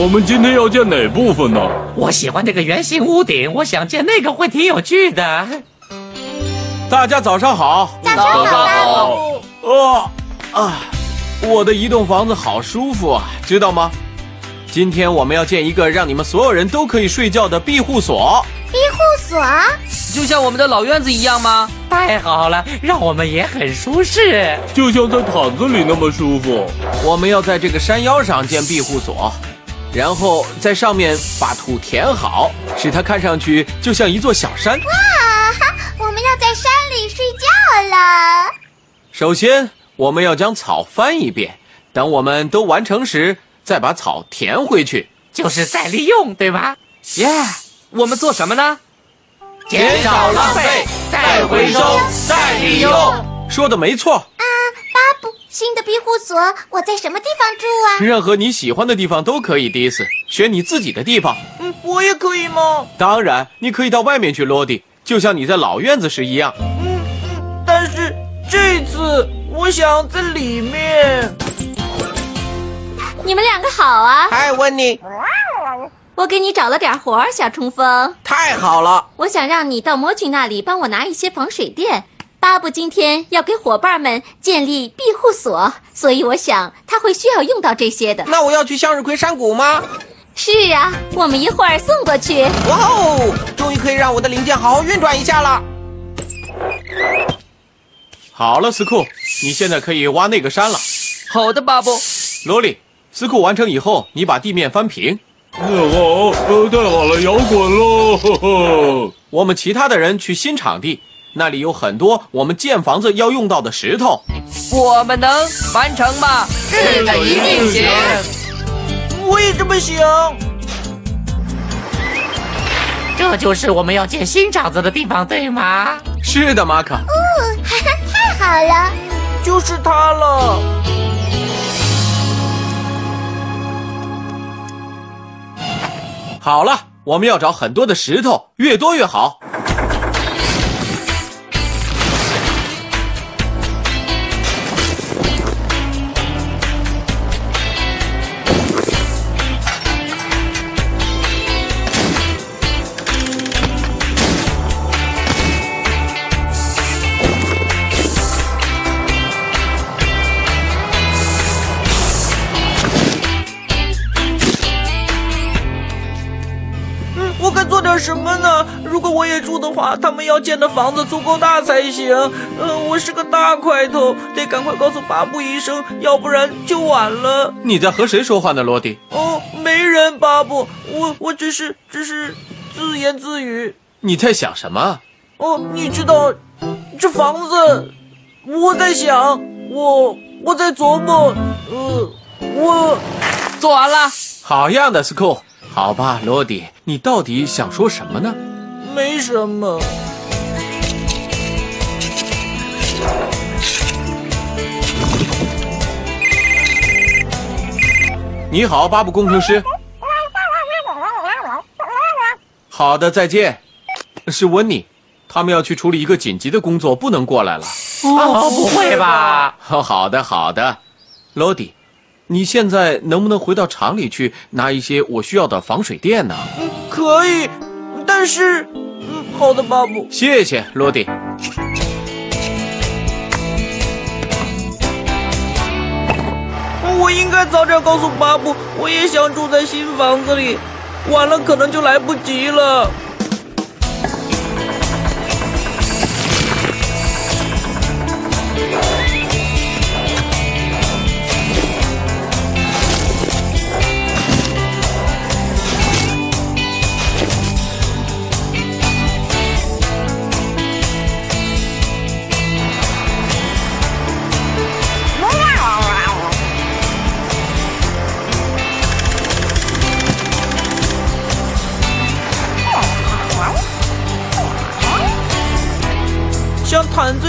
我们今天要建哪部分呢？我喜欢这个圆形屋顶，我想建那个会挺有趣的。大家早上好。早上好，哦啊，我的一栋房子好舒服啊，知道吗？今天我们要建一个让你们所有人都可以睡觉的庇护所。庇护所，就像我们的老院子一样吗？太好了，让我们也很舒适。就像在毯子里那么舒服。我们要在这个山腰上建庇护所，然后在上面把土填好，使它看上去就像一座小山。哇哈！我们要在山里睡觉了。首先，我们要将草翻一遍，等我们都完成时，再把草填回去。就是再利用，对吧？耶、我们做什么呢？减少浪费，再回收，再利用。说的没错，啊，巴布，新的庇护所，我在什么地方住啊？任何你喜欢的地方都可以。迪斯，选你自己的地方。嗯，我也可以吗？当然，你可以到外面去落地，就像你在老院子时一样。嗯嗯但是这次我想在里面。你们两个好啊！嗨，温妮，我给你找了点活儿，小冲锋。太好了！我想让你到魔君那里帮我拿一些防水垫。巴布今天要给伙伴们建立庇护所，所以我想他会需要用到这些的。那我要去向日葵山谷吗？是啊，我们一会儿送过去。哇哦，终于可以让我的零件好好运转一下了。好了，斯库，你现在可以挖那个山了。好的，巴布。罗莉，斯库完成以后，你把地面翻平。太好，呃，太好了，摇滚喽！呵呵。我们其他的人去新场地，那里有很多我们建房子要用到的石头。我们能完成吗？是的，一定行。我也这么想。这就是我们要建新厂子的地方，对吗？是的，马可。哦，哈哈，太好了。就是它了。好了，我们要找很多的石头，越多越好。做什么呢？如果我也住的话，他们要建的房子足够大才行。嗯、我是个大块头，得赶快告诉巴布医生，要不然就晚了。你在和谁说话呢，罗迪？哦，没人，巴布，我我只是只是自言自语。你在想什么？哦，你知道，这房子，我在想，我我在琢磨，呃，我做完了，好样的，斯库。好吧，罗迪，你到底想说什么呢？没什么。你好，巴布工程师。好的，再见。是温妮，他们要去处理一个紧急的工作，不能过来了。哦，不会吧？哦，好的，好的。罗迪，你现在能不能回到厂里去拿一些我需要的防水垫呢？可以，但是，嗯，好的，巴布。谢谢，罗迪。我应该早点告诉巴布，我也想住在新房子里，晚了可能就来不及了。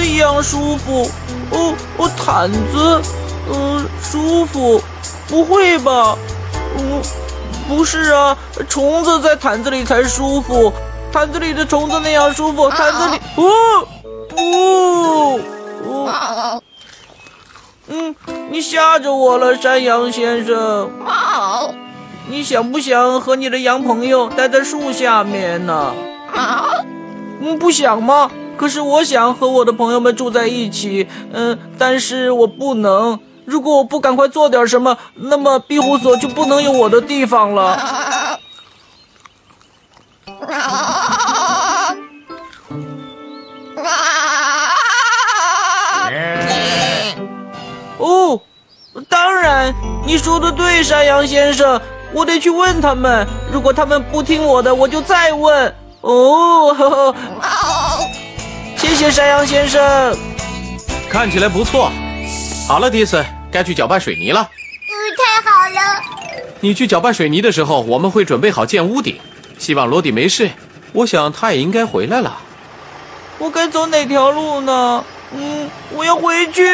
一样舒服。哦，哦，毯子，嗯、舒服？不会吧？嗯，不是啊，虫子在毯子里才舒服，毯子里的虫子那样舒服，毯子里……哦，不，哦，嗯，你吓着我了，山羊先生。你想不想和你的羊朋友待在树下面呢？嗯，不想吗？可是我想和我的朋友们住在一起，嗯，但是我不能。如果我不赶快做点什么，那么庇护所就不能有我的地方了。哦，当然，你说的对，山羊先生，我得去问他们。如果他们不听我的，我就再问。哦，呵呵谢谢山羊先生。看起来不错。好了，迪斯，该去搅拌水泥了。嗯，太好了。你去搅拌水泥的时候，我们会准备好建屋顶。希望罗迪没事。我想他也应该回来了。我该走哪条路呢？嗯，我要回去。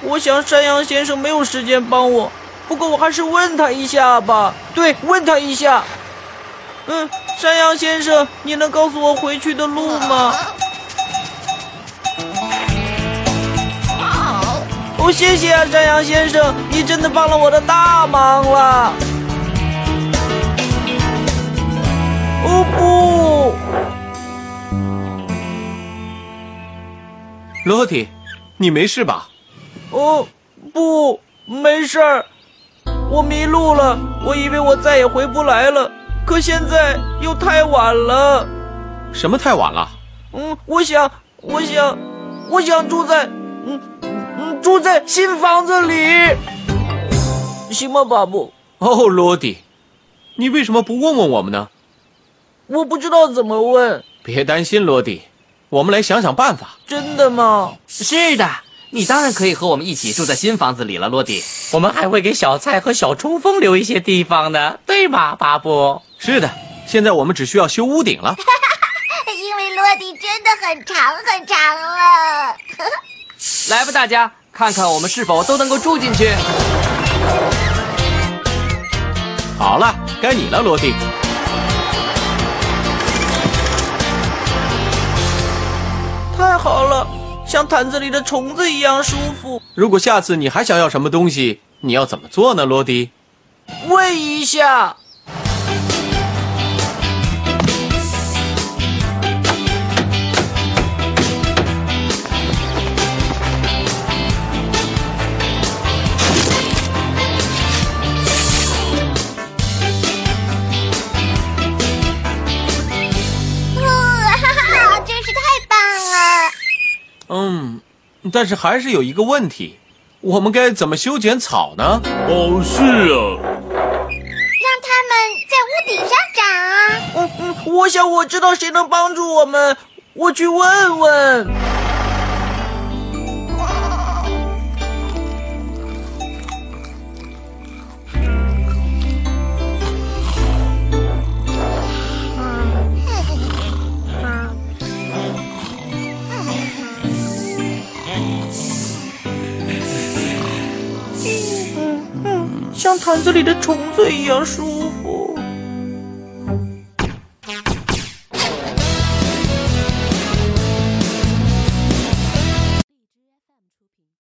我想山羊先生没有时间帮我，不过我还是问他一下吧。对，问他一下。嗯，山羊先生，你能告诉我回去的路吗？哦，谢谢啊，山羊先生，你真的帮了我的大忙了。哦不！罗迪，你没事吧？哦不，没事儿，我迷路了，我以为我再也回不来了，可现在又太晚了。什么太晚了？嗯，我想，我想，我想住在，嗯嗯，住在新房子里，行吗，巴布？哦，罗迪，你为什么不问问我们呢？我不知道怎么问，别担心，罗迪，我们来想想办法。真的吗？是的，你当然可以和我们一起住在新房子里了，罗迪。我们还会给小菜和小冲锋留一些地方的，对吗，巴布？是的，现在我们只需要修屋顶了。因为落地真的很长很长了。来吧，大家看看我们是否都能够住进去。好了，该你了，罗迪。太好了，像坛子里的虫子一样舒服。如果下次你还想要什么东西，你要怎么做呢，罗迪？问一下。但是还是有一个问题，我们该怎么修剪草呢？哦，是啊，让他们在屋顶上长啊！嗯嗯，我想我知道谁能帮助我们，我去问问。像坛子里的虫子一样舒服